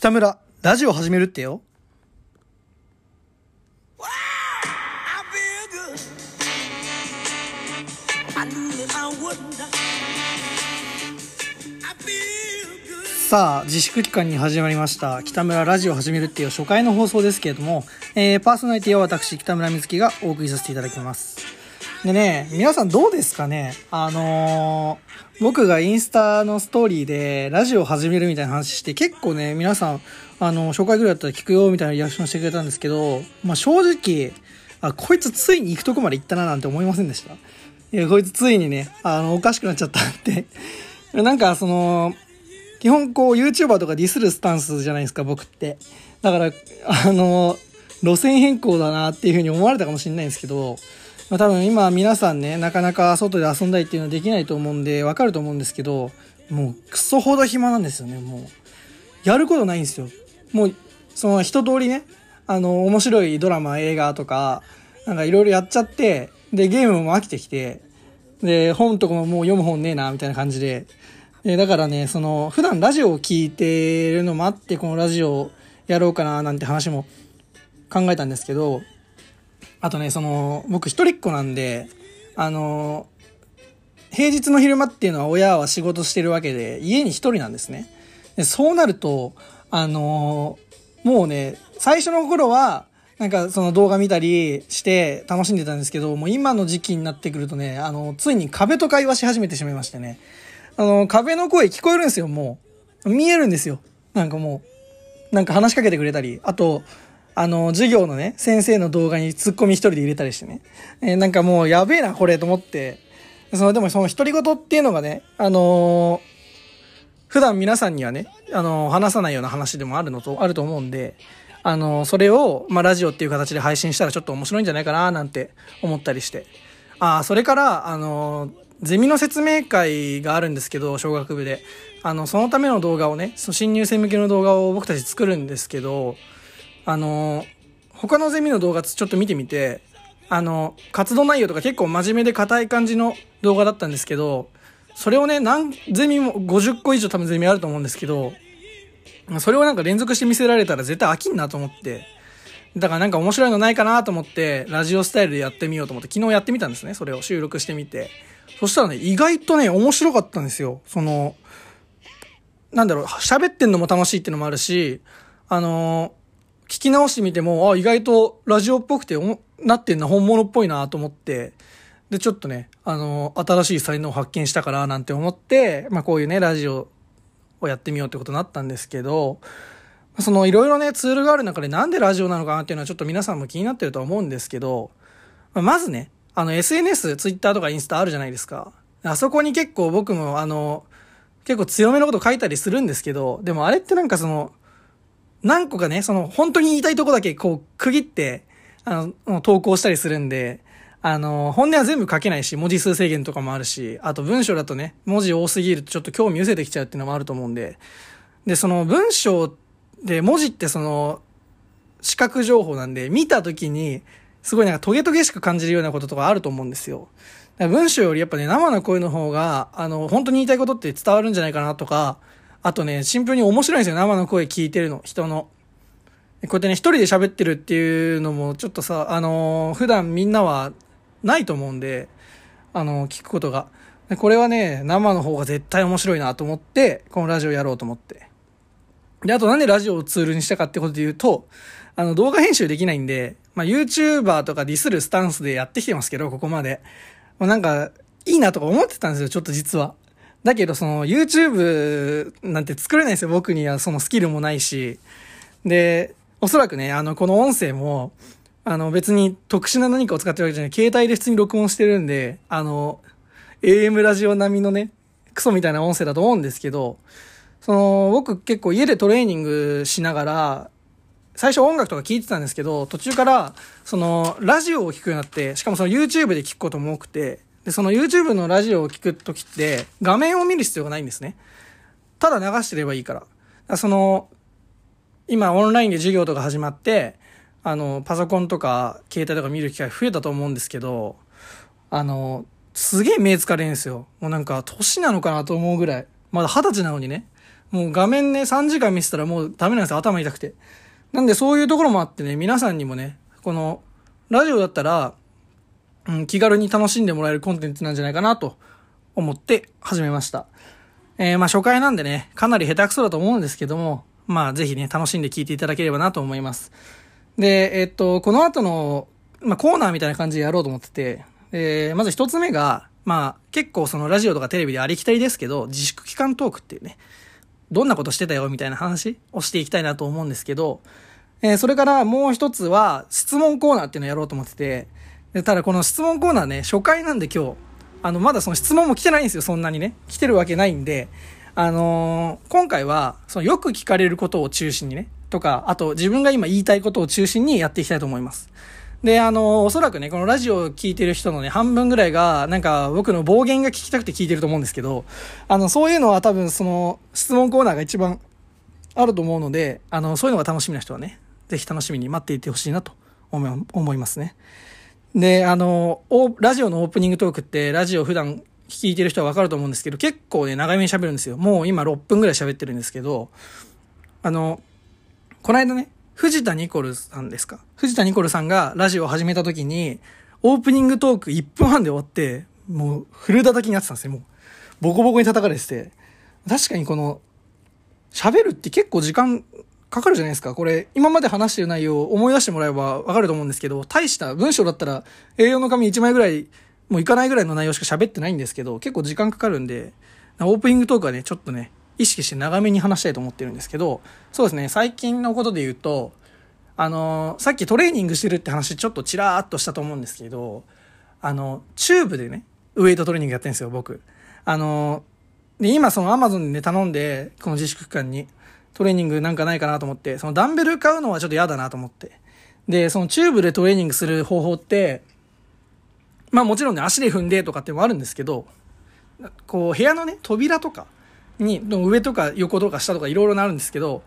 北村、ラジオ始めるってよ。さあ、自粛期間に始まりました。北村ラジオ始めるっていう初回の放送ですけれども、えー、パーソナリティは私、北村瑞希がお送りさせていただきます。でね、皆さんどうですかね？あのー、僕がインスタのストーリーでラジオ始めるみたいな話して、結構ね、皆さん、あの、初回ぐらいだったら聞くよみたいなリアクションしてくれたんですけど、まあ正直、あ、こいつついに行くとこまで行ったななんて思いませんでした。いや、こいつついにね、あの、おかしくなっちゃったって。なんか、その、基本こう YouTuber とかディスるスタンスじゃないですか、僕って。だから、あの、路線変更だなっていうふうに思われたかもしれないんですけど、まあ、多分今皆さんね、なかなか外で遊んだりっていうのはできないと思うんで、わかると思うんですけど、もうクソほど暇なんですよね、もう。やることないんですよ。もう、その一通りね、あの、面白いドラマ、映画とか、なんかいろいろやっちゃって、で、ゲームも飽きてきて、で、本とかももう読む本ねえな、みたいな感じで。で、だからね、その、普段ラジオを聞いてるのもあって、このラジオやろうかな、なんて話も考えたんですけど、あとね、その、僕一人っ子なんで、あの、平日の昼間っていうのは親は仕事してるわけで、家に一人なんですね。でそうなると、あのもうね、最初の頃は、なんかその動画見たりして楽しんでたんですけど、もう今の時期になってくるとね、あの、ついに壁と会話し始めてしまいましてね。あの、壁の声聞こえるんですよ、もう。見えるんですよ。なんかもう、なんか話しかけてくれたり、あと、あの、授業のね、先生の動画にツッコミ一人で入れたりしてね。えーなんかもうやべえな、これ、と思って。その、でもその独り言っていうのがね、あのー普段皆さんにはね、あのー話さないような話でもあるのと、あると思うんで、あのーそれを、まあ、ラジオっていう形で配信したらちょっと面白いんじゃないかな、なんて思ったりして。ああ、それから、あのゼミの説明会があるんですけど、小学部で。あの、そのための動画をね、その新入生向けの動画を僕たち作るんですけど、あの、他のゼミの動画ちょっと見てみて、あの、活動内容とか結構真面目で硬い感じの動画だったんですけど、それをね、何ゼミも、50個以上多分ゼミあると思うんですけど、それをなんか連続して見せられたら絶対飽きんなと思って、だからなんか面白いのないかなと思って、ラジオスタイルでやってみようと思って、昨日やってみたんですね、それを収録してみて。そしたらね、意外とね、面白かったんですよ。その、なんだろう、喋ってんのも楽しいってのもあるし、あのー聞き直してみても、あ、意外とラジオっぽくておなってんな、本物っぽいなと思って、で、ちょっとね、あの新しい才能を発見したからなんて思って、まあこういうね、ラジオをやってみようってことになったんですけど、そのいろいろね、ツールがある中でなんでラジオなのかなっていうのはちょっと皆さんも気になってるとは思うんですけど、まずね、あの SNS、ツイッターとかインスタあるじゃないですか。あそこに結構僕もあの、結構強めのこと書いたりするんですけど、でもあれってなんかその、何個かね、その本当に言いたいとこだけこう区切って、あの、投稿したりするんで、あの、本音は全部書けないし、文字数制限とかもあるし、あと文章だとね、文字多すぎるとちょっと興味失せてきちゃうっていうのもあると思うんで、で、その文章で文字ってその、視覚情報なんで、見た時に、すごいなんかトゲトゲしく感じるようなこととかあると思うんですよ。文章よりやっぱね、生の声の方が、あの、本当に言いたいことって伝わるんじゃないかなとか、あとね、シンプルに面白いんですよ、生の声聞いてるの、人の。こうやってね、一人で喋ってるっていうのも、ちょっとさ、あのー普段みんなはないと思うんで、あのー聞くことが。これはね、生の方が絶対面白いなと思って、このラジオやろうと思って。で、あとなんでラジオをツールにしたかってことで言うと、あの、動画編集できないんで、まあ、YouTuber とかディスるスタンスでやってきてますけど、ここまで。まあ、なんか、いいなとか思ってたんですよ、ちょっと実は。だけど、その、YouTube なんて作れないですよ、僕にはそのスキルもないし。で、おそらくね、あの、この音声も、あの、別に特殊な何かを使ってるわけじゃない、携帯で普通に録音してるんで、あの、AM ラジオ並みのね、クソみたいな音声だと思うんですけど、その、僕結構家でトレーニングしながら、最初音楽とか聞いてたんですけど、途中から、その、ラジオを聞くようになって、しかもその YouTube で聞くことも多くて、で、その YouTube のラジオを聞くときって、画面を見る必要がないんですね。ただ流してればいいから。からその、今オンラインで授業とか始まって、あの、パソコンとか携帯とか見る機会増えたと思うんですけど、あの、すげえ目疲れんですよ。もうなんか、年なのかなと思うぐらい。まだ二十歳なのにね。もう画面ね、3時間見せたらもうダメなんですよ、頭痛くて。なんでそういうところもあってね、皆さんにもね、この、ラジオだったら、うん、気軽に楽しんでもらえるコンテンツなんじゃないかなと思って始めました。えー、まあ初回なんでね、かなり下手くそだと思うんですけども、まあぜひね、楽しんで聞いていただければなと思います。で、えっと、この後の、まあコーナーみたいな感じでやろうと思ってて、えー、まず一つ目が、まあ結構そのラジオとかテレビでありきたりですけど、自粛期間トークっていうね、どんなことしてたよみたいな話をしていきたいなと思うんですけど、えー、それからもう一つは質問コーナーっていうのをやろうと思ってて、でただこの質問コーナーね、初回なんで今日、あの、まだその質問も来てないんですよ、そんなにね。来てるわけないんで、あのー今回は、そのよく聞かれることを中心にね、とか、あと自分が今言いたいことを中心にやっていきたいと思います。で、あのーおそらくね、このラジオを聞いてる人のね、半分ぐらいが、なんか僕の暴言が聞きたくて聞いてると思うんですけど、あの、そういうのは多分その、質問コーナーが一番あると思うので、あの、そういうのが楽しみな人はね、ぜひ楽しみに待っていてほしいなと思い思いますね。で、あの、ラジオのオープニングトークって、ラジオ普段聞いてる人はわかると思うんですけど、結構ね、長めに喋るんですよ。もう今6分ぐらい喋ってるんですけど、あの、この間ね、藤田ニコルさんですか？藤田ニコルさんがラジオを始めた時に、オープニングトーク1分半で終わって、もうフル叩きになってたんですよ。もう、ボコボコに叩かれてて。確かにこの、喋るって結構時間かかるじゃないですか。これ、今まで話してる内容を思い出してもらえばわかると思うんですけど、大した文章だったら A4 の紙1枚ぐらい、もういかないぐらいの内容しか喋ってないんですけど、結構時間かかるんで、オープニングトークはね、ちょっとね、意識して長めに話したいと思ってるんですけど、そうですね、最近のことで言うと、あのさっきトレーニングしてるって話ちょっとちらーっとしたと思うんですけど、あの、チューブでね、ウェイトトレーニングやってるんですよ、僕。あので、今その Amazon でね、頼んで、この自粛期間に、トレーニングなんかないかなと思って、そのダンベル買うのはちょっと嫌だなと思って。で、そのチューブでトレーニングする方法って、まあもちろんね、足で踏んでとかってもあるんですけど、こう、部屋のね、扉とかに、の上とか横とか下とかいろいろなるんですけど、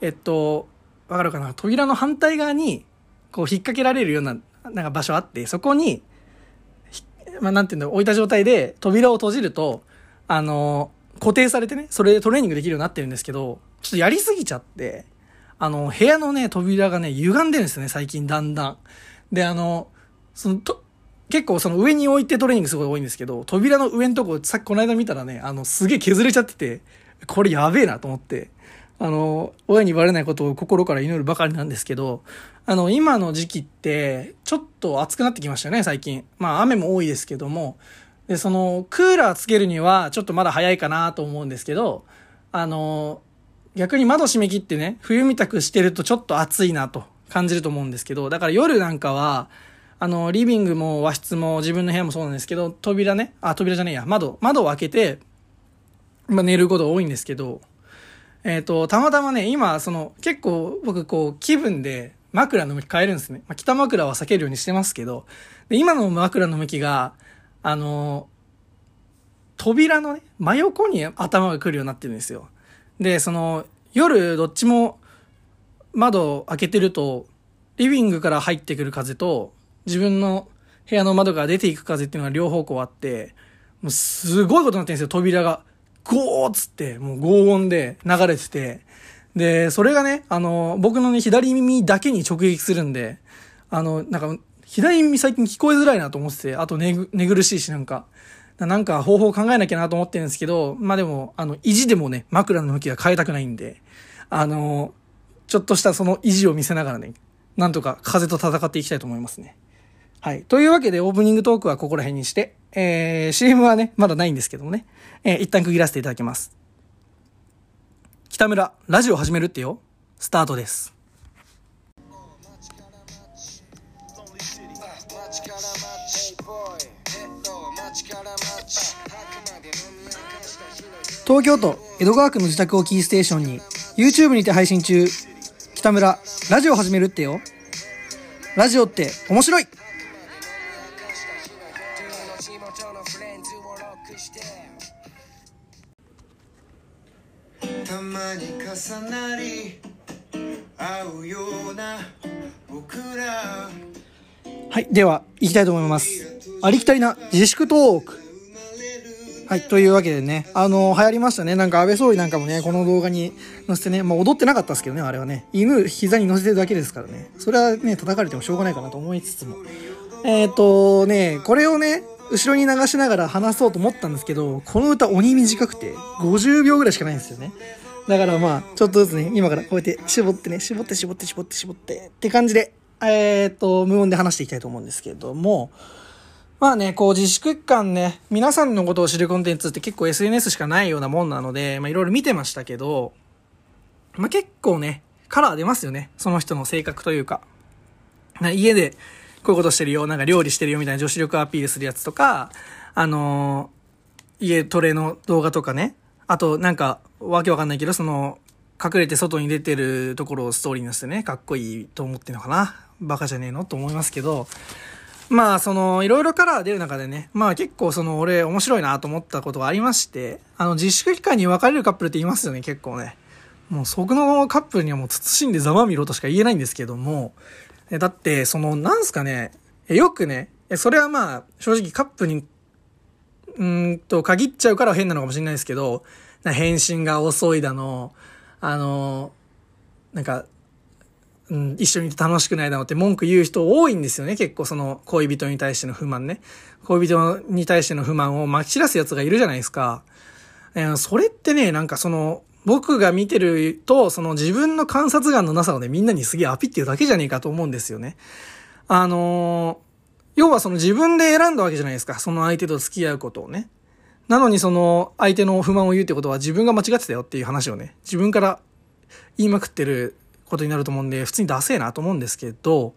えっと、わかるかな？扉の反対側に、こう、引っ掛けられるような、なんか場所あって、そこに、まあ、なんていうんだろう置いた状態で扉を閉じると、あの、固定されてね、それでトレーニングできるようになってるんですけど、ちょっとやりすぎちゃって、あの、部屋のね、扉がね、歪んでるんですよね、最近だんだん。で、あの、その、と、結構その上に置いてトレーニングすごい多いんですけど、扉の上のとこ、さっきこの間見たらね、あの、すげえ削れちゃってて、これやべえなと思って、あの、親にバレないことを心から祈るばかりなんですけど、あの、今の時期って、ちょっと暑くなってきましたよね、最近。まあ、雨も多いですけども、で、その、クーラーつけるには、ちょっとまだ早いかなと思うんですけど、あの、逆に窓閉め切ってね、冬みたくしてるとちょっと暑いなと感じると思うんですけど、だから夜なんかは、あの、リビングも和室も自分の部屋もそうなんですけど、扉ね、あ、扉じゃねえや、窓、窓を開けて、まあ寝ること多いんですけど、えっ、と、たまたまね、今、その、結構僕こう、気分で枕の向き変えるんですね。まあ、北枕は避けるようにしてますけど、で今の枕の向きが、あの、扉のね、真横に頭が来るようになってるんですよ。で、その、夜どっちも窓開けてると、リビングから入ってくる風と、自分の部屋の窓から出ていく風っていうのが両方向あって、もうすごいことになってるんですよ、扉が。ゴーっつって、もう轟音で流れてて。で、それがね、あの、僕のね、左耳だけに直撃するんで、あの、なんか、左耳最近聞こえづらいなと思ってて、あと寝寝苦しいしなんか、なんか方法考えなきゃなと思ってるんですけど、まあでも、あの、意地でもね、枕の向きは変えたくないんで、あの、ちょっとしたその意地を見せながらね、なんとか風と戦っていきたいと思いますね。はい。というわけで、オープニングトークはここら辺にして、えー、CM はね、まだないんですけどもね、えー、一旦区切らせていただきます。北村、ラジオ始めるってよ。スタートです。東京都江戸川区の自宅をキーステーションに YouTube にて配信中。北村ラジオ始めるってよ。ラジオって面白い。たまに重なり合うような僕ら。はいでは行きたいと思います。ありきたりな自粛トークはい、というわけでね、あの、流行りましたね。なんか安倍総理なんかもね、この動画に載せてね、まあ踊ってなかったですけどね、あれはね。犬膝に乗せてるだけですからね。それはね、叩かれてもしょうがないかなと思いつつも。えっ、ー、とね、これをね、後ろに流しながら話そうと思ったんですけど、この歌鬼短くて、50秒ぐらいしかないんですよね。だからまあ、ちょっとずつね、今からこうやって絞ってね、絞って絞って絞って絞ってって感じで、えっ、ー、と、無音で話していきたいと思うんですけれども、まあね、こう自粛期間ね、皆さんのことを知るコンテンツって結構 SNS しかないようなもんなので、まあいろいろ見てましたけど、まあ結構ね、カラー出ますよね。その人の性格というか。な家でこういうことしてるよ、なんか料理してるよみたいな女子力アピールするやつとか、あのー、家トレの動画とかね。あと、なんか、わけわかんないけど、その、隠れて外に出てるところをストーリーにしてね、かっこいいと思ってんのかな。バカじゃねえの？と思いますけど、まあ、その、いろいろカラー出る中でね、まあ結構その、俺面白いなと思ったことがありまして、あの、自粛期間に別れるカップルって言いますよね、結構ね。もう、そこのカップルにはもう慎んでざまみろとしか言えないんですけども、だって、その、なんすかね、よくね、それはまあ、正直カップに、うんと、限っちゃうから変なのかもしれないですけど、返信が遅いだの、あの、なんか、うん、一緒にいて楽しくないだろうって文句言う人多いんですよね。結構その恋人に対しての不満ね。恋人に対しての不満を撒き散らす奴がいるじゃないですか。えー、それってね、なんかその、僕が見てると、その自分の観察眼のなさをね、みんなにすげえアピってるだけじゃねえかと思うんですよね。あのー、要はその自分で選んだわけじゃないですか。その相手と付き合うことをね。なのにその相手の不満を言うってことは自分が間違ってたよっていう話をね、自分から言いまくってることになると思うんで、普通にダセえなと思うんですけど、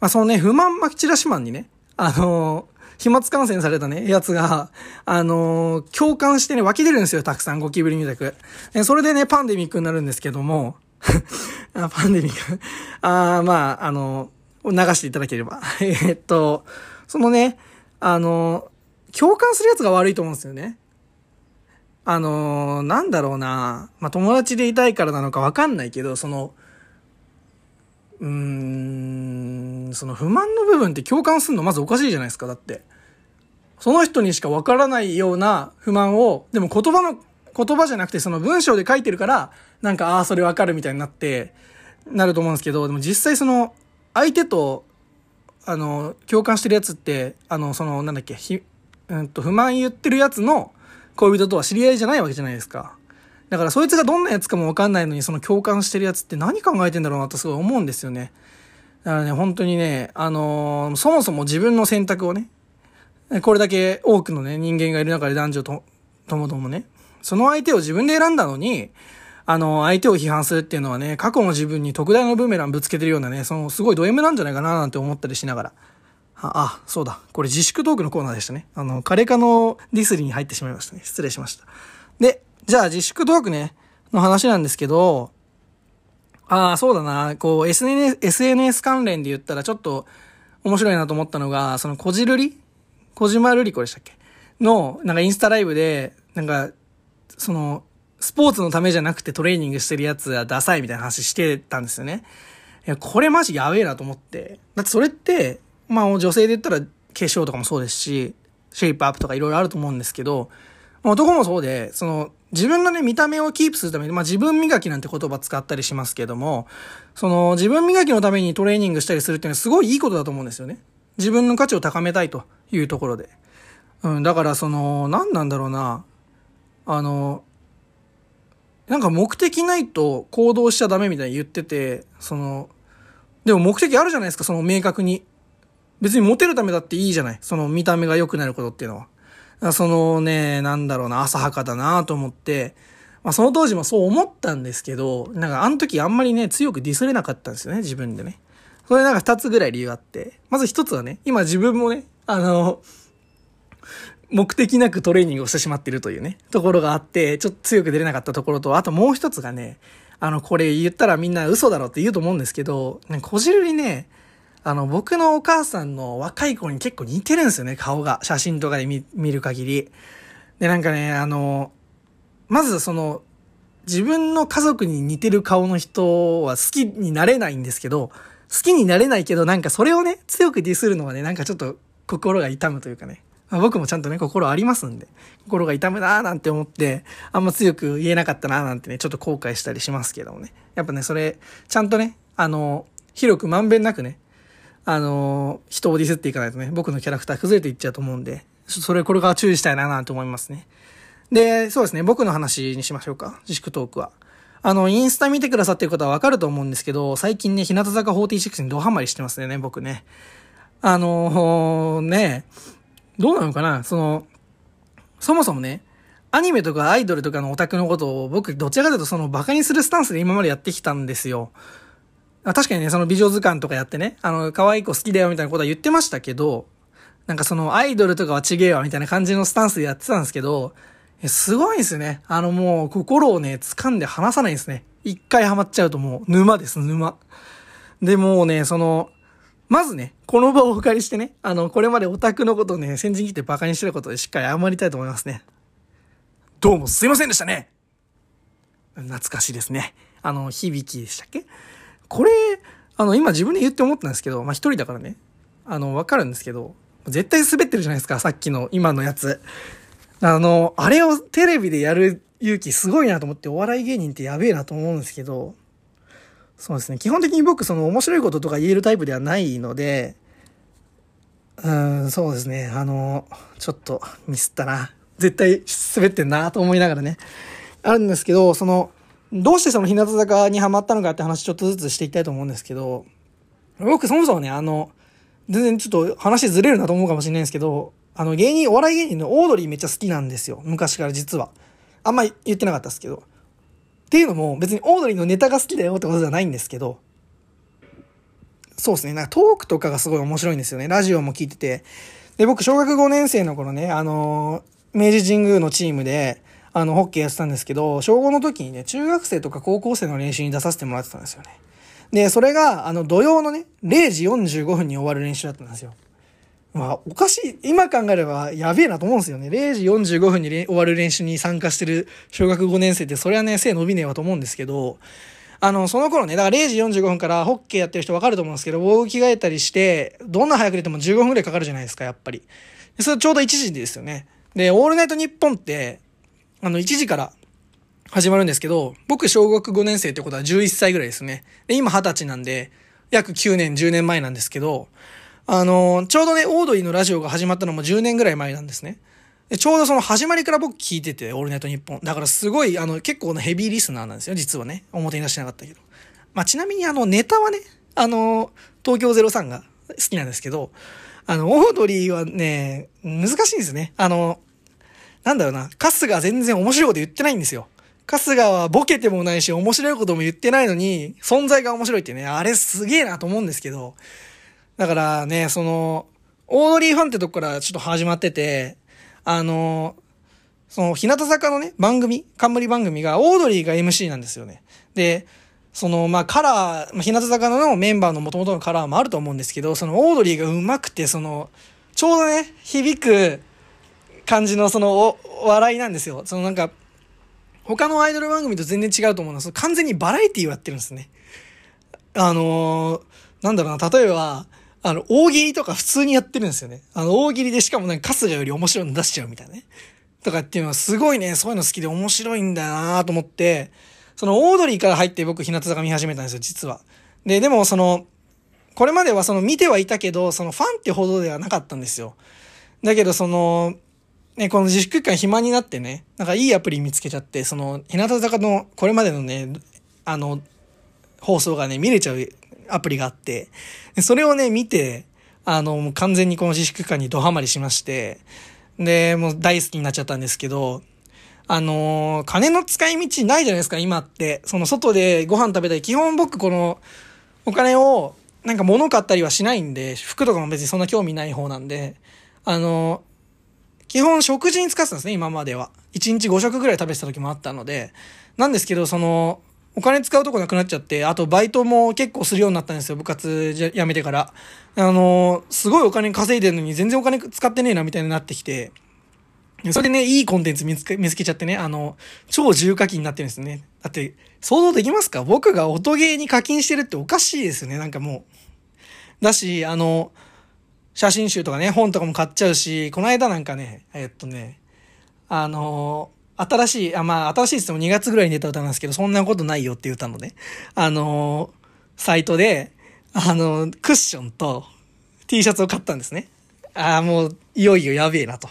まあ、そのね、不満巻き散らしマンにね、あのー、飛沫感染されたね、やつが、あのー、共感してね、湧き出るんですよ、たくさん、ゴキブリみたく。えそれでね、パンデミックになるんですけども、あパンデミックあまあ、あのー、流していただければ。えっと、そのね、あの共感するやつが悪いと思うんですよね。あのなんだろうな、まあ、友達でいたいからなのかわかんないけど、その、うーん、その不満の部分って共感するのまずおかしいじゃないですか、だって。その人にしかわからないような不満を、でも言葉の、言葉じゃなくてその文章で書いてるから、なんか、ああ、それわかるみたいになって、なると思うんですけど、でも実際その、相手と、あの、共感してるやつって、あの、その、なんだっけ、ひ、うんと、不満言ってるやつの恋人とは知り合いじゃないわけじゃないですか。だからそいつがどんなやつかもわかんないのに、その共感してるやつって何考えてんだろうなとすごい思うんですよね。だからね、本当にね、あのー、そもそも自分の選択をね、これだけ多くのね、人間がいる中で男女と、ともともね、その相手を自分で選んだのに、あの、相手を批判するっていうのはね、過去の自分に特大のブーメランぶつけてるようなね、その、すごいド M なんじゃないかななんて思ったりしながら。あ、あ、そうだ。これ自粛トークのコーナーでしたね。あの、カレカのディスリに入ってしまいましたね。失礼しました。で、じゃあ自粛トークね、の話なんですけど、ああ、そうだな。こう、SNS、SNS 関連で言ったらちょっと面白いなと思ったのが、そのこじるり？小島瑠璃子でしたっけ？の、なんかインスタライブで、なんか、その、スポーツのためじゃなくてトレーニングしてるやつはダサいみたいな話してたんですよね。いや、これマジやべえなと思って。だってそれって、まあ女性で言ったら化粧とかもそうですし、シェイプアップとかいろいろあると思うんですけど、男もそうで、その、自分のね、見た目をキープするために、まあ自分磨きなんて言葉使ったりしますけども、その、自分磨きのためにトレーニングしたりするっていうのはすごいいいことだと思うんですよね。自分の価値を高めたいというところで。うん、だからその、何なんだろうな。あの、なんか目的ないと行動しちゃダメみたいに言ってて、その、でも目的あるじゃないですか、その明確に。別にモテるためだっていいじゃない。その見た目が良くなることっていうのは。そのね、なんだろうな、浅はかだなと思って、まあその当時もそう思ったんですけど、なんかあの時あんまりね、強くディスれなかったんですよね、自分でね。それなんか二つぐらい理由あって。まず一つはね、今自分もね、あの、目的なくトレーニングをしてしまっているというね、ところがあって、ちょっと強く出れなかったところと、あともう一つがね、あの、これ言ったらみんな嘘だろって言うと思うんですけど、ね、こじるりね、あの、僕のお母さんの若い子に結構似てるんですよね、顔が。写真とかで見る限り。で、なんかね、あの、まずその、自分の家族に似てる顔の人は好きになれないんですけど、好きになれないけど、なんかそれをね、強くディスるのはね、なんかちょっと心が痛むというかね。まあ僕もちゃんとね、心ありますんで、心が痛むなーなんて思って、あんま強く言えなかったなーなんてね、ちょっと後悔したりしますけどもね。やっぱね、それ、ちゃんとね、あの、広くまんべんなくね、あの、人をディスっていかないとね、僕のキャラクター崩れていっちゃうと思うんで、それこれから注意したいななんて思いますね。で、そうですね、僕の話にしましょうか、自粛トークは。あの、インスタ見てくださってる方はわかると思うんですけど、最近ね、日向坂46にドハマりしてますね、僕ね。あのーね、どうなのかなその、そもそもね、アニメとかアイドルとかのオタクのことを僕どちらかというとそのバカにするスタンスで今までやってきたんですよ。確かにね、その美女図鑑とかやってね、あの、可愛い子好きだよみたいなことは言ってましたけど、なんかそのアイドルとかはちげえわみたいな感じのスタンスでやってたんですけど、すごいですね。あのもう心をね、掴んで離さないですね。一回ハマっちゃうともう沼です、沼。で、もうね、その、まずね、この場をお借りしてね、あの、これまでオタクのことをね、先陣切ってバカにしてることでしっかり謝りたいと思いますね。どうもすいませんでしたね懐かしいですね。あの、響きでしたっけ？これ、あの、今自分で言って思ったんですけど、まあ、一人だからね、あの、わかるんですけど、絶対滑ってるじゃないですか、さっきの、今のやつ。あの、あれをテレビでやる勇気すごいなと思って、お笑い芸人ってやべえなと思うんですけど、そうですね。基本的に僕、その面白いこととか言えるタイプではないので、うん、そうですね。あの、ちょっとミスったな。絶対滑ってんなと思いながらね。あるんですけど、その、どうしてその日向坂にハマったのかって話ちょっとずつしていきたいと思うんですけど、僕そもそもね、あの、全然ちょっと話ずれるなと思うかもしれないんですけど、あの芸人、お笑い芸人のオードリーめっちゃ好きなんですよ。昔から実は。あんま言ってなかったですけど。っていうのも別にオードリーのネタが好きだよってことじゃないんですけど、そうですね。なんかトークとかがすごい面白いんですよね。ラジオも聞いてて。で、僕、小学5年生の頃ね、あのー明治神宮のチームで、あの、ホッケーやってたんですけど、小5の時にね、中学生とか高校生の練習に出させてもらってたんですよね。で、それが、あの、土曜のね、0時45分に終わる練習だったんですよ。まあ、おかしい、今考えればやべえなと思うんですよね。0時45分に終わる練習に参加してる小学5年生って、それはね、背伸びねえわと思うんですけど、あの、その頃ね、だから0時45分からホッケーやってる人わかると思うんですけど、防具着替えたりして、どんな早く出ても15分くらいかかるじゃないですか、やっぱり。それちょうど1時ですよね。で、オールナイトニッポンって、あの、1時から始まるんですけど、僕小学5年生ってことは11歳ぐらいですね。で、今20歳なんで、約9年、10年前なんですけど、あの、ちょうどね、オードリーのラジオが始まったのも10年ぐらい前なんですね。でちょうどその始まりから僕聞いてて、オールナイトニッポン。だからすごい、あの、結構なヘビーリスナーなんですよ、実はね。表に出してなかったけど。まあ、ちなみにあの、ネタはね、あの、東京03が好きなんですけど、あの、オードリーはね、難しいんですね。あの、なんだろうな、春日全然面白いこと言ってないんですよ。春日はボケてもないし、面白いことも言ってないのに、存在が面白いってね、あれすげえなと思うんですけど、だからね、その、オードリーファンってとこからちょっと始まってて、あの、その、日向坂のね、番組、冠番組が、オードリーが MC なんですよね。で、その、まあ、カラー、日向坂のメンバーの元々のカラーもあると思うんですけど、その、オードリーが上手くて、その、ちょうどね、響く感じの、その、お笑いなんですよ。そのなんか、他のアイドル番組と全然違うと思うのは、その完全にバラエティをやってるんですね。あのーなんだろうな、例えば、あの、大喜利とか普通にやってるんですよね。あの、大喜利でしかもなんか春日より面白いの出しちゃうみたいなね。とかっていうのはすごいね、そういうの好きで面白いんだよなと思って、そのオードリーから入って僕日向坂見始めたんですよ、実は。で、でもその、これまではその見てはいたけど、そのファンってほどではなかったんですよ。だけどその、ね、この自粛期間暇になってね、なんかいいアプリ見つけちゃって、その、日向坂のこれまでのね、あの、放送がね、見れちゃうアプリがあって、それをね、見て、あの、もう完全にこの自粛期間にドハマりしまして、で、もう大好きになっちゃったんですけど、あの金の使い道ないじゃないですか、今って。その外でご飯食べたり、基本僕この、お金を、なんか物買ったりはしないんで、服とかも別にそんな興味ない方なんで、あの基本食事に使ってたんですね、今までは。1日5食ぐらい食べてた時もあったので。なんですけど、その、お金使うとこなくなっちゃって、あとバイトも結構するようになったんですよ、部活じゃ辞めてから。あの、すごいお金稼いでるのに全然お金使ってねえなみたいになってきて、それでね、いいコンテンツ見つけ、見つけちゃってね、あの、超重課金になってるんですね。だって、想像できますか？僕が音ゲーに課金してるっておかしいですよね、なんかもう。だし、あの、写真集とかね、本とかも買っちゃうし、この間なんかね、えっとね、あのー新しい、あ、まあ、新しいっつっても2月ぐらいに出た歌なんですけど、そんなことないよっていう歌のね、あのーサイトで、あのークッションと T シャツを買ったんですね。ああ、もう、いよいよやべえなと。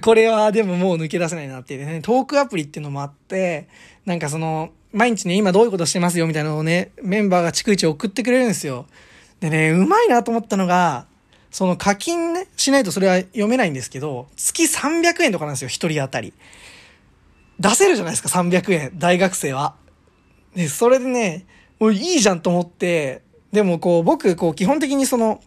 これはでももう抜け出せないなっていうね、トークアプリっていうのもあって、なんかその、毎日ね、今どういうことしてますよみたいなのをね、メンバーが逐一送ってくれるんですよ。でね、うまいなと思ったのが、その課金ね、しないとそれは読めないんですけど、月300円とかなんですよ、一人当たり。出せるじゃないですか、300円、大学生は。で、それでね、もういいじゃんと思って、でもこう、僕、こう、基本的にその、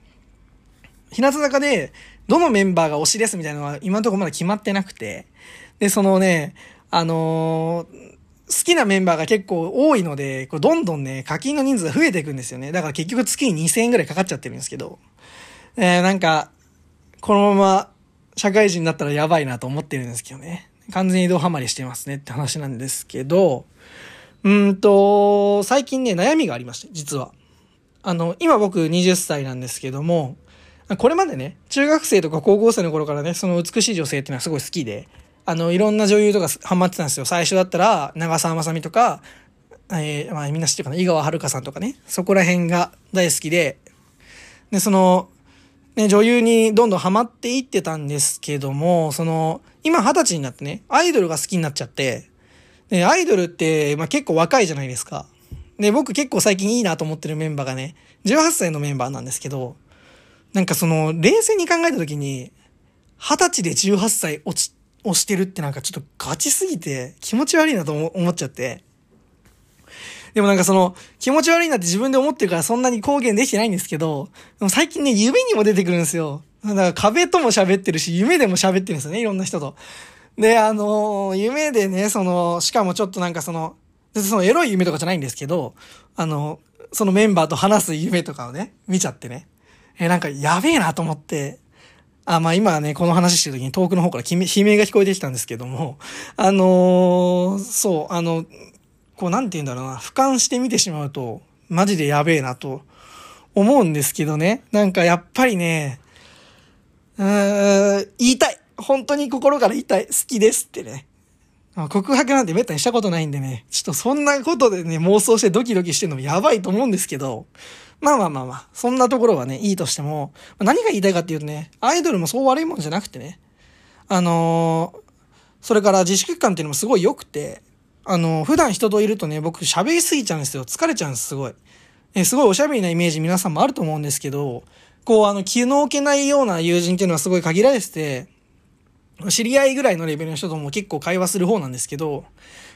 日向坂で、どのメンバーが推しですみたいなのは今のところまだ決まってなくて、で、そのね、あのー好きなメンバーが結構多いので、こうどんどんね、課金の人数が増えていくんですよね。だから結局月に2000円ぐらいかかっちゃってるんですけど、えー、なんか、このまま社会人になったらやばいなと思ってるんですけどね。完全に移動ハマりしてますねって話なんですけど、うんと、最近ね、悩みがありまして、実は。あの、今僕20歳なんですけども、これまでね、中学生とか高校生の頃からね、その美しい女性っていうのはすごい好きで、あの、いろんな女優とかハマってたんですよ。最初だったら、長澤まさみとか、えー、まあみんな知ってるかな、井川遥さんとかね、そこら辺が大好きで、で、その、ね、女優にどんどんハマっていってたんですけども、その、今二十歳になってね、アイドルが好きになっちゃって、で、アイドルって、まあ結構若いじゃないですか。で、僕結構最近いいなと思ってるメンバーがね、18歳のメンバーなんですけど、なんかその、冷静に考えたときに、二十歳で18歳落ち、押してるってなんかちょっとガチすぎて気持ち悪いなと思っちゃって。でもなんかその気持ち悪いなって自分で思ってるからそんなに公言できてないんですけど、でも最近ね、夢にも出てくるんですよ。だから壁とも喋ってるし、夢でも喋ってるんですよね、いろんな人と。で、あのー夢でね、その、しかもちょっとなんかその、別にそのエロい夢とかじゃないんですけど、あの、そのメンバーと話す夢とかをね、見ちゃってね。え、なんかやべえなと思って、あ、まあ今ね、この話してる時に遠くの方から悲鳴悲鳴が聞こえてきたんですけども、あのーそう、あの、こうなんて言うんだろうな、俯瞰して見てしまうと、マジでやべえなと思うんですけどね。なんかやっぱりね、うーん、言いたい。本当に心から言いたい。好きですってね。告白なんてめったにしたことないんでね、ちょっとそんなことでね、妄想してドキドキしてるのもやばいと思うんですけど、まあまあまあまあ、そんなところはね、いいとしても、何が言いたいかっていうとね、アイドルもそう悪いもんじゃなくてね、あのーそれから自粛期間っていうのもすごい良くて、あの普段人といるとね、僕喋りすぎちゃうんですよ。疲れちゃうんです、すごい。えすごいおしゃべりなイメージ皆さんもあると思うんですけど、こう、あの、気の置けないような友人っていうのはすごい限られてて、知り合いぐらいのレベルの人とも結構会話する方なんですけど、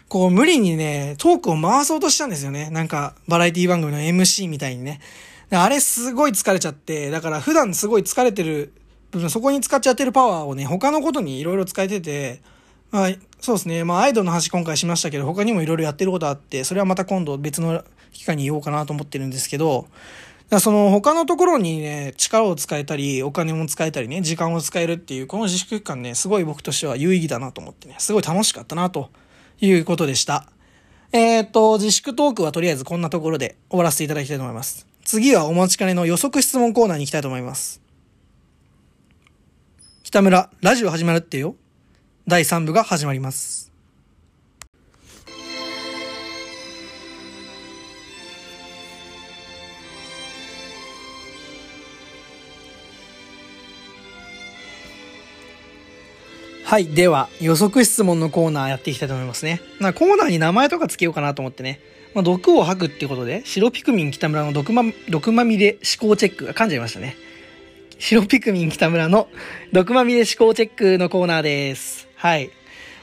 こう無理にね、トークを回そうとしたんですよね。なんか、バラエティ番組の MC みたいにね。あれすごい疲れちゃって、だから普段すごい疲れてる部分、そこに使っちゃってるパワーをね、他のことにいろいろ使えてて、まあ、そうですね。まあ、アイドルの話今回しましたけど、他にもいろいろやってることあって、それはまた今度別の機会に言おうかなと思ってるんですけど、その他のところにね、力を使えたり、お金も使えたりね、時間を使えるっていう、この自粛期間ね、すごい僕としては有意義だなと思ってね、すごい楽しかったなということでした。えっ、と、自粛トークはとりあえずこんなところで終わらせていただきたいと思います。次はお待ちかねの予測質問コーナーに行きたいと思います。北村、ラジオ始まるってよ。第3部が始まります。はい。では、予測質問のコーナーやっていきたいと思いますね。なコーナーに名前とかつけようかなと思ってね。まあ、毒を吐くっていうことで、白ピクミン北村の毒ま、毒まみれ思考チェックが噛んじゃいましたね。白ピクミン北村の毒まみれ思考チェックのコーナーです。はい。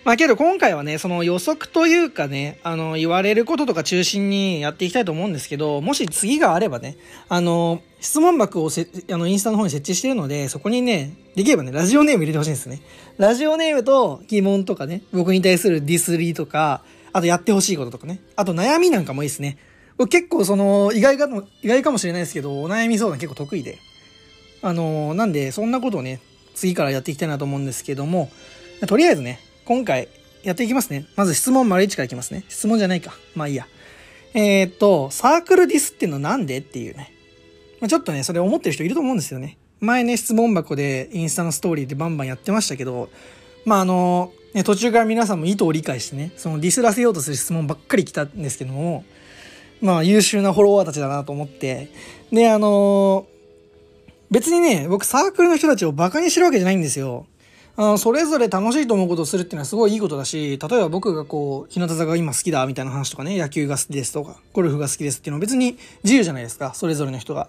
まあけど今回はね、その予測というかね、あの、言われることとか中心にやっていきたいと思うんですけど、もし次があればね、あの、質問箱をせ、あの、インスタの方に設置してるので、そこにね、できればね、ラジオネーム入れてほしいんですね。ラジオネームと疑問とかね、僕に対するディスリーとか、あとやってほしいこととかね、あと悩みなんかもいいですね。僕結構その、意外かも、意外かもしれないですけど、お悩み相談結構得意で。あの、なんで、そんなことをね、次からやっていきたいなと思うんですけども、とりあえずね、今回やっていきますね。まず質問丸1からいきますね。質問じゃないか。まあいいや。えーっと、サークルディスってのなんでっていうね。まあちょっとね、それ思ってる人いると思うんですよね。前ね、質問箱でインスタのストーリーでバンバンやってましたけど、まああの、ね、途中から皆さんも意図を理解してね、そのディスらせようとする質問ばっかり来たんですけども、まあ優秀なフォロワーたちだなと思って、で、あの別にね、僕サークルの人たちをバカにしてるわけじゃないんですよ。あ、それぞれ楽しいと思うことをするっていうのはすごいいいことだし、例えば僕がこう、日向坂が今好きだみたいな話とかね、野球が好きですとか、ゴルフが好きですっていうのは別に自由じゃないですか、それぞれの人が。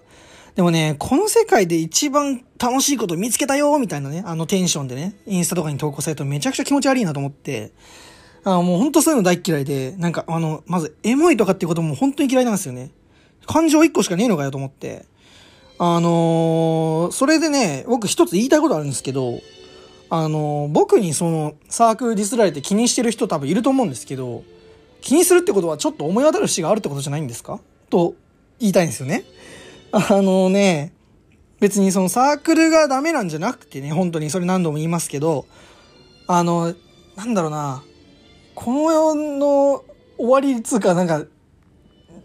でもね、この世界で一番楽しいこと見つけたよみたいなね、あのテンションでね、インスタとかに投稿されるとめちゃくちゃ気持ち悪いなと思って、あもうほんとそういうの大嫌いで、なんかあの、まずエモいとかっていうことも本当に嫌いなんですよね。感情一個しかねえのかよと思って。あのーそれでね、僕一つ言いたいことあるんですけど、あの僕にそのサークルディスられて気にしてる人多分いると思うんですけど、気にするってことはちょっと思い当たる節があるってことじゃないんですか？と言いたいんですよね。あのね、別にそのサークルがダメなんじゃなくてね、本当にそれ何度も言いますけど、あの、なんだろうな、この世の終わりつうか、なんか、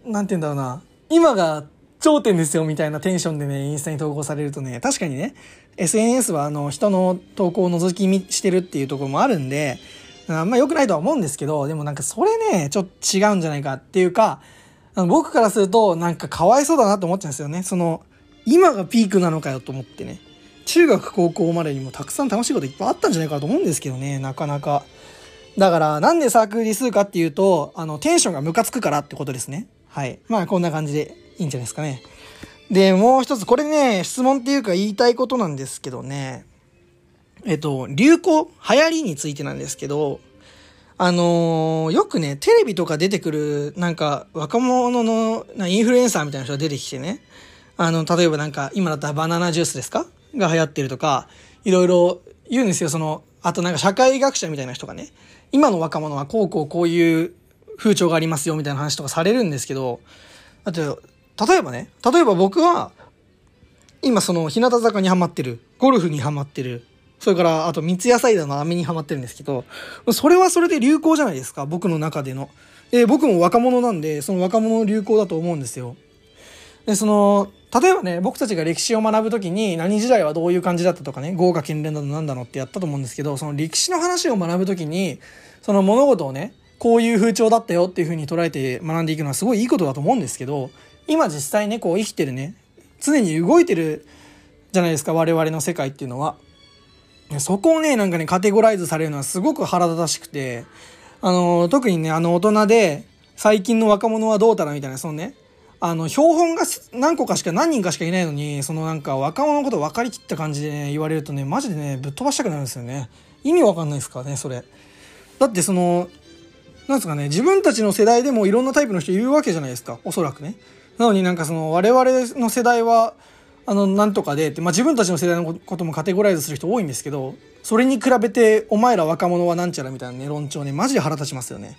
なんて言うんだろうな、今が頂点ですよみたいなテンションでね、インスタに投稿されるとね、確かにね、SNS はあの、人の投稿を覗き見してるっていうところもあるんで、あんま良くないとは思うんですけど、でもなんかそれね、ちょっと違うんじゃないかっていうか、僕からするとなんかかわいそうだなと思っちゃうんですよね。その、今がピークなのかよと思ってね。中学高校までにもたくさん楽しいこといっぱいあったんじゃないかと思うんですけどね、なかなか。だから、なんでサークルディスるかっていうと、あの、テンションがムカつくからってことですね。はい。まあ、こんな感じでいいんじゃないですかね。で、もう一つ、これね、質問っていうか言いたいことなんですけどね。えっと、流行、流行りについてなんですけど、あのーよくね、テレビとか出てくる、なんか、若者の、なインフルエンサーみたいな人が出てきてね、あの、例えばなんか、今だったらバナナジュースですか？が流行ってるとか、いろいろ言うんですよ、その、あとなんか社会学者みたいな人がね、今の若者はこうこうこういう風潮がありますよ、みたいな話とかされるんですけど、あと、例えばね、例えば僕は、今その日向坂にハマってる、ゴルフにハマってる、それからあと三ツ矢サイダーの飴にハマってるんですけど、それはそれで流行じゃないですか、僕の中での。で、僕も若者なんで、その若者の流行だと思うんですよ。で、その、例えばね、僕たちが歴史を学ぶときに何時代はどういう感じだったとかね、豪華絢爛だのなんだのってやったと思うんですけど、その歴史の話を学ぶときに、その物事をね、こういう風潮だったよっていう風に捉えて学んでいくのはすごいいいことだと思うんですけど、今実際ね、こう生きてるね、常に動いてるじゃないですか、我々の世界っていうのは。そこをね、なんかね、カテゴライズされるのはすごく腹立たしくて、あの、特にね、あの大人で、最近の若者はどうたらみたいな、そのね、あの、標本が何個かしか、何人かしかいないのに、そのなんか若者のこと分かりきった感じで、ね、言われるとね、マジでね、ぶっ飛ばしたくなるんですよね。意味わかんないですからね、それ。だってその、なんですかね、自分たちの世代でもいろんなタイプの人いるわけじゃないですか、おそらくね。なのになんかその、我々の世代は、あの、なんとかでって、まあ自分たちの世代のこともカテゴライズする人多いんですけど、それに比べて、お前ら若者はなんちゃらみたいなね、論調ね、マジで腹立ちますよね。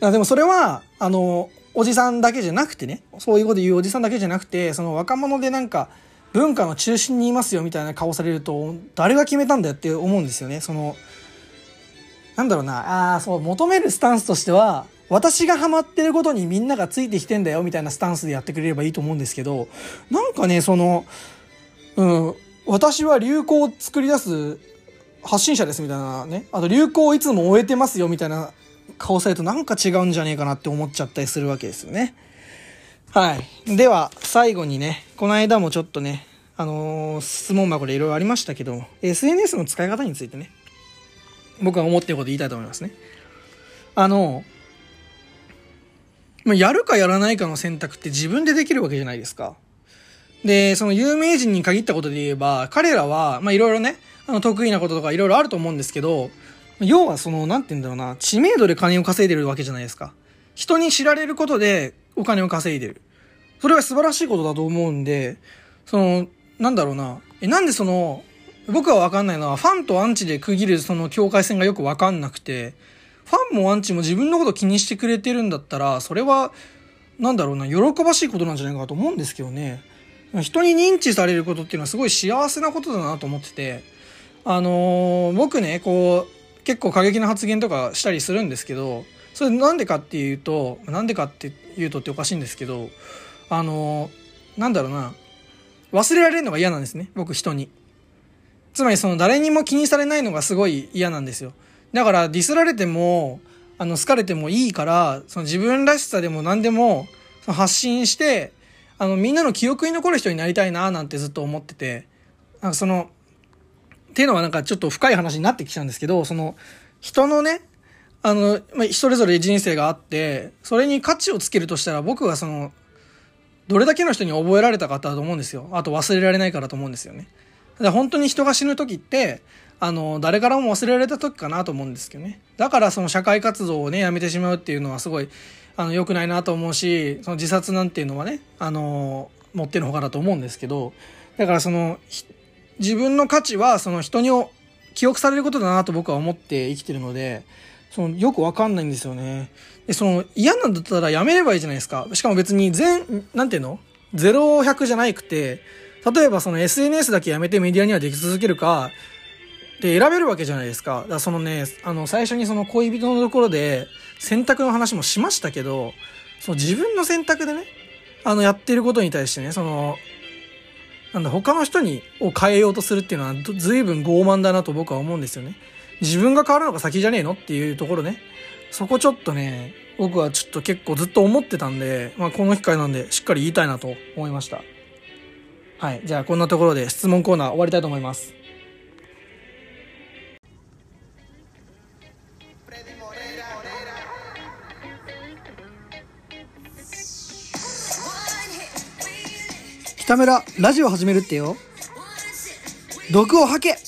でもそれは、あの、おじさんだけじゃなくてね、そういうこと言うおじさんだけじゃなくて、その若者でなんか、文化の中心にいますよみたいな顔されると、誰が決めたんだよって思うんですよね。その、なんだろうな、あ、そう、求めるスタンスとしては、私がハマってることにみんながついてきてんだよみたいなスタンスでやってくれればいいと思うんですけど、なんかね、その、うん、私は流行を作り出す発信者ですみたいなね、あと流行をいつも終えてますよみたいな顔されるとなんか違うんじゃねえかなって思っちゃったりするわけですよね。はい。では、最後にね、この間もちょっとね、あのー質問箱でいろいろありましたけど、SNS の使い方についてね、僕が思ってること言いたいと思いますね。あの、まあやるかやらないかの選択って自分でできるわけじゃないですか。で、その有名人に限ったことで言えば、彼らは、まあいろいろね、あの得意なこととかいろいろあると思うんですけど、要はその、なんて言うんだろうな、知名度で金を稼いでるわけじゃないですか。人に知られることでお金を稼いでる。それは素晴らしいことだと思うんで、その、なんだろうな、え、なんでその、僕はわかんないのは、ファンとアンチで区切るその境界線がよくわかんなくて、ファンもアンチも自分のこと気にしてくれてるんだったら、それは、なんだろうな、喜ばしいことなんじゃないかと思うんですけどね。人に認知されることっていうのはすごい幸せなことだなと思ってて、あのー僕ね、こう、結構過激な発言とかしたりするんですけど、それなんでかっていうと、なんでかって言うとっておかしいんですけど、あのーなんだろうな、忘れられるのが嫌なんですね。僕人に。つまりその誰にも気にされないのがすごい嫌なんですよ。だからディスられても、あの、好かれてもいいから、その自分らしさでも何でも、発信して、あの、みんなの記憶に残る人になりたいななんてずっと思ってて、なんかその、っていうのはなんかちょっと深い話になってきちゃうんですけど、その、人のね、あの、まあ、それぞれ人生があって、それに価値をつけるとしたら僕はその、どれだけの人に覚えられたかだと思うんですよ。あと忘れられないからと思うんですよね。だ本当に人が死ぬ時って、あの、誰からも忘れられた時かなと思うんですけどね。だからその社会活動をね、やめてしまうっていうのはすごい、あの、良くないなと思うし、その自殺なんていうのはね、あの、持ってのほかだと思うんですけど、だからその、自分の価値はその人に記憶されることだなと僕は思って生きてるので、そのよくわかんないんですよね。で、その嫌なんだったらやめればいいじゃないですか。しかも別に全、なんていうの ?0100 じゃなくて、例えばその SNS だけやめてメディアにはでき続けるか、で選べるわけじゃないですか。だそのね、あの最初にその恋人のところで選択の話もしましたけど、その自分の選択でね、あのやってることに対してね、その、なんだ、他の人に、を変えようとするっていうのはず随分傲慢だなと僕は思うんですよね。自分が変わるのが先じゃねえのっていうところね。そこちょっとね、僕はちょっと結構ずっと思ってたんで、まあこの機会なんでしっかり言いたいなと思いました。はい。じゃあこんなところで質問コーナー終わりたいと思います。北村、ラジオ始めるってよ。毒を吐け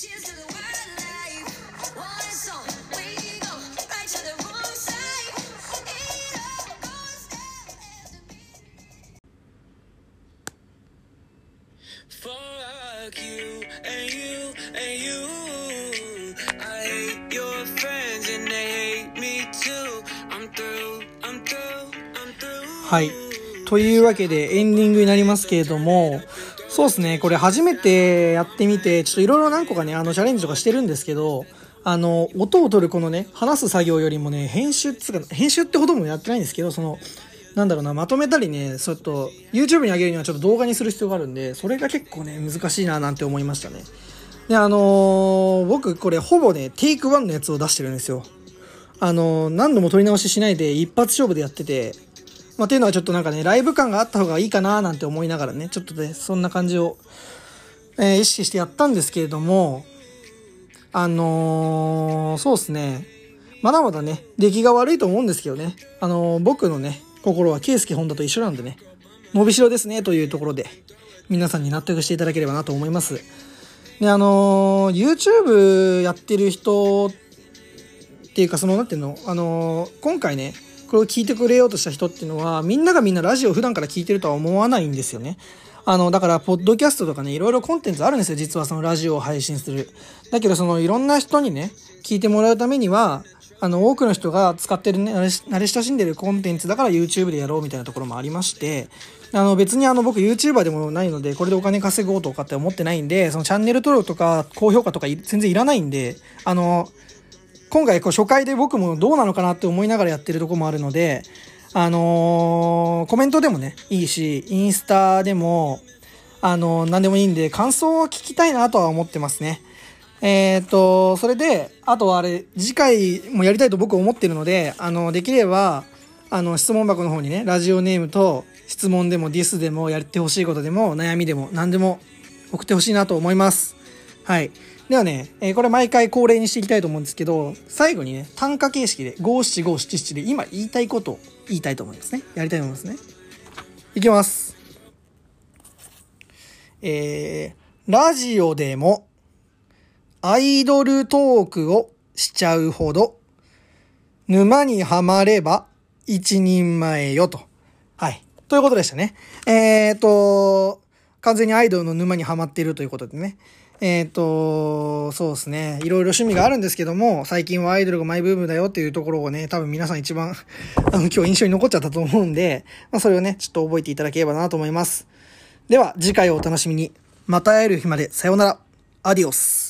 わけでエンディングになりますけれども、そうですね、これ初めてやってみて、ちょっといろいろ何個かね、あの、チャレンジとかしてるんですけど、あの、音を取るこのね、話す作業よりもね、編集っつうか、編集ってほどもやってないんですけど、その、なんだろうな、まとめたりね、ちょっと、YouTube に上げるにはちょっと動画にする必要があるんで、それが結構ね、難しいななんて思いましたね。で、あのー僕これほぼね、テイク1のやつを出してるんですよ。あのー何度も撮り直ししないで一発勝負でやってて、まあ、っていうのはちょっとなんかね、ライブ感があった方がいいかななんて思いながらね、ちょっとね、そんな感じを、えー意識してやったんですけれども、あのーそうですね、まだまだね、出来が悪いと思うんですけどね、あのー僕のね、心はケイスケホンダと一緒なんでね、伸びしろですね、というところで、皆さんに納得していただければなと思います。で、あのー YouTube やってる人っていうか、その、なんていうの、あのー今回ね、これを聞いてくれようとした人っていうのは、みんながみんなラジオ普段から聞いてるとは思わないんですよね。あの、だから、ポッドキャストとかね、いろいろコンテンツあるんですよ、実はそのラジオを配信する。だけど、その、いろんな人にね、聞いてもらうためには、あの、多くの人が使ってるね、慣れ親しんでるコンテンツだから YouTube でやろうみたいなところもありまして、あの、別にあの、僕 YouTuber でもないので、これでお金稼ごうとかって思ってないんで、そのチャンネル登録とか高評価とか全然いらないんで、あの、今回こう初回で僕もどうなのかなって思いながらやってるとこもあるので、あのーコメントでもね、いいし、インスタでも、あのー何でもいいんで、感想を聞きたいなとは思ってますね。えっ、と、それで、あとはあれ、次回もやりたいと僕思ってるので、あの、できれば、あの、質問箱の方にね、ラジオネームと質問でもディスでもやってほしいことでも悩みでも何でも送ってほしいなと思います。はい。ではね、えーこれ毎回恒例にしていきたいと思うんですけど、最後にね、単価形式で、五七五七七で今言いたいことを言いたいと思いますね。やりたいと思いますね。いきます。えー、ラジオでも、アイドルトークをしちゃうほど、沼にはまれば一人前よと。はい。ということでしたね。えーと、完全にアイドルの沼にはまっているということでね。えーと、そうですね。いろいろ趣味があるんですけども、最近はアイドルがマイブームだよっていうところをね、多分皆さん一番、あの、今日印象に残っちゃったと思うんで、まあ、それをね、ちょっと覚えていただければなと思います。では、次回をお楽しみに。また会える日まで、さようなら。アディオス。